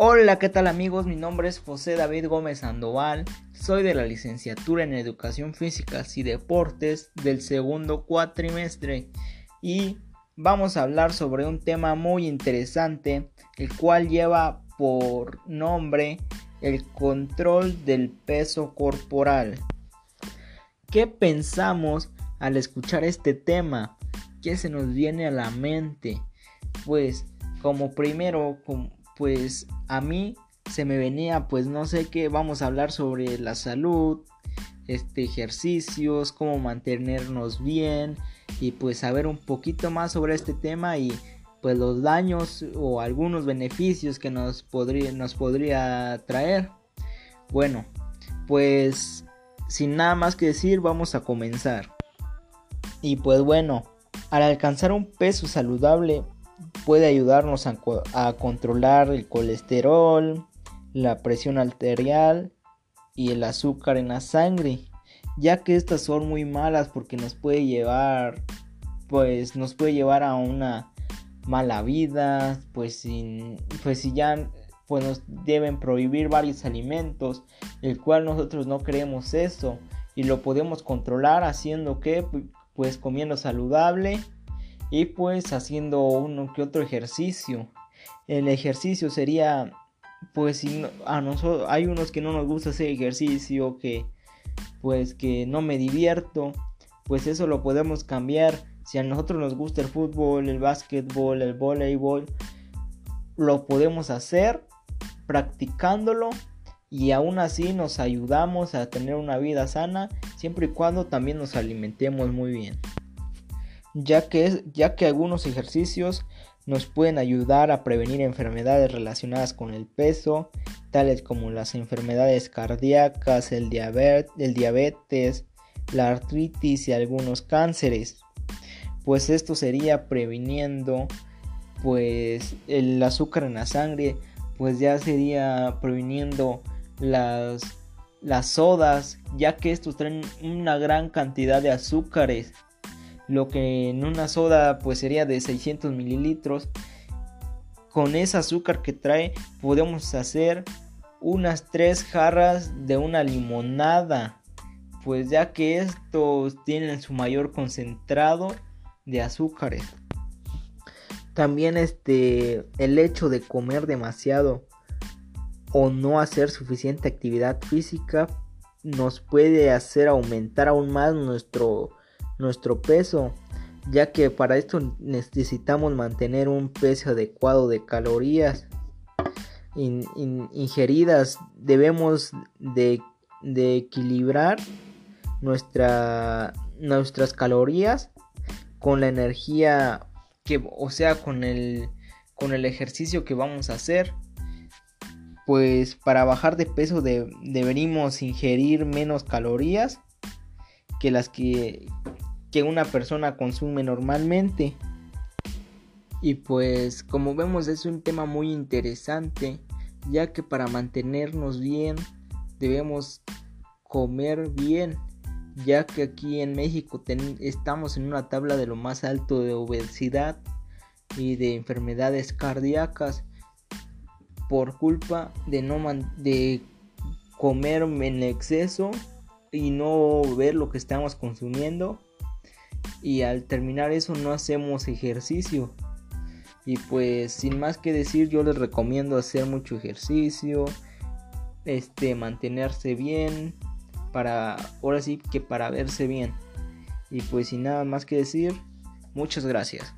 Hola, ¿qué tal amigos? Mi nombre es José David Gómez Sandoval. Soy de la licenciatura en Educación Física y Deportes del segundo cuatrimestre y vamos a hablar sobre un tema muy interesante, el cual lleva por nombre el control del peso corporal. ¿Qué pensamos al escuchar este tema? ¿Qué se nos viene a la mente? Pues como primero, pues a mí se me venía, pues no sé qué, vamos a hablar sobre la salud, este ejercicios, cómo mantenernos bien y pues saber un poquito más sobre este tema y pues los daños o algunos beneficios que nos podría, nos podría traer. Bueno, pues sin nada más que decir, vamos a comenzar. Y pues bueno, al alcanzar un peso saludable puede ayudarnos a, controlar el colesterol, la presión arterial y el azúcar en la sangre, ya que estas son muy malas porque nos puede llevar pues nos puede llevar a una mala vida, pues sin pues si ya pues nos deben prohibir varios alimentos, el cual nosotros no queremos eso y lo podemos controlar haciendo que pues comiendo saludable y pues haciendo uno que otro ejercicio. El ejercicio sería pues si a nosotros hay unos que no nos gusta hacer ejercicio que pues que no me divierto, pues eso lo podemos cambiar. Si a nosotros nos gusta el fútbol, el básquetbol, el voleibol, lo podemos hacer practicándolo y aún así nos ayudamos a tener una vida sana siempre y cuando también nos alimentemos muy bien ya que, ya que algunos ejercicios nos pueden ayudar a prevenir enfermedades relacionadas con el peso tales como las enfermedades cardíacas el, el diabetes la artritis y algunos cánceres pues esto sería previniendo pues el azúcar en la sangre pues ya sería previniendo las, las sodas, ya que estos traen una gran cantidad de azúcares. Lo que en una soda pues sería de 600 mililitros. Con ese azúcar que trae podemos hacer unas tres jarras de una limonada. Pues ya que estos tienen su mayor concentrado de azúcares. También este el hecho de comer demasiado o no hacer suficiente actividad física nos puede hacer aumentar aún más nuestro, nuestro peso, ya que para esto necesitamos mantener un peso adecuado de calorías ingeridas. Debemos de, de equilibrar nuestra, nuestras calorías con la energía o sea, con el, con el ejercicio que vamos a hacer, pues para bajar de peso deberíamos ingerir menos calorías que las que, que una persona consume normalmente. Y pues como vemos es un tema muy interesante, ya que para mantenernos bien debemos comer bien, ya que aquí en México estamos en una tabla de lo más alto de obesidad y de enfermedades cardíacas por culpa de no de comer en exceso y no ver lo que estamos consumiendo y al terminar eso no hacemos ejercicio y pues sin más que decir yo les recomiendo hacer mucho ejercicio este mantenerse bien para, ahora sí que para verse bien. Y pues sin nada más que decir, muchas gracias.